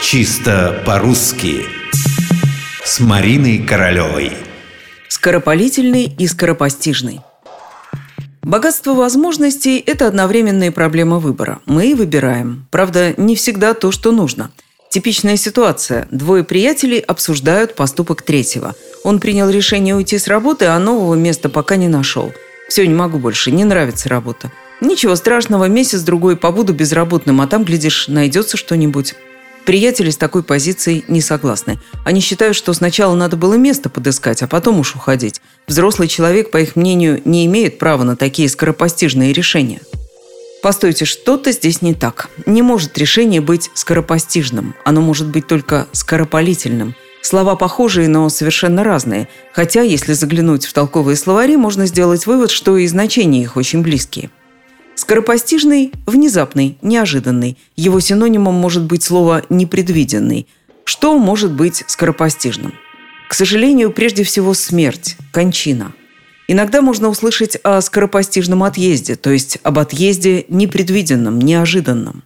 Чисто по-русски С Мариной Королевой Скоропалительный и скоропостижный Богатство возможностей – это одновременная проблема выбора. Мы выбираем. Правда, не всегда то, что нужно. Типичная ситуация. Двое приятелей обсуждают поступок третьего. Он принял решение уйти с работы, а нового места пока не нашел. Все, не могу больше, не нравится работа. Ничего страшного, месяц-другой побуду безработным, а там, глядишь, найдется что-нибудь. Приятели с такой позицией не согласны. Они считают, что сначала надо было место подыскать, а потом уж уходить. Взрослый человек, по их мнению, не имеет права на такие скоропостижные решения. Постойте, что-то здесь не так. Не может решение быть скоропостижным. Оно может быть только скоропалительным. Слова похожие, но совершенно разные. Хотя, если заглянуть в толковые словари, можно сделать вывод, что и значения их очень близкие. Скоропостижный – внезапный, неожиданный. Его синонимом может быть слово «непредвиденный». Что может быть скоропостижным? К сожалению, прежде всего смерть, кончина. Иногда можно услышать о скоропостижном отъезде, то есть об отъезде непредвиденном, неожиданном.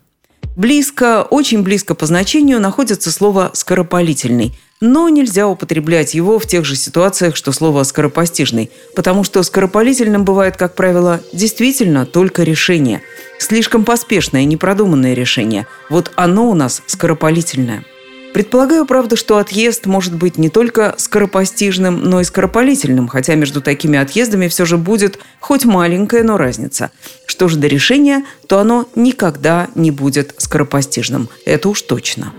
Близко, очень близко по значению находится слово «скоропалительный», но нельзя употреблять его в тех же ситуациях, что слово «скоропостижный», потому что скоропалительным бывает, как правило, действительно только решение. Слишком поспешное, непродуманное решение. Вот оно у нас скоропалительное. Предполагаю, правда, что отъезд может быть не только скоропостижным, но и скоропалительным, хотя между такими отъездами все же будет хоть маленькая, но разница. Что же до решения, то оно никогда не будет скоропостижным. Это уж точно.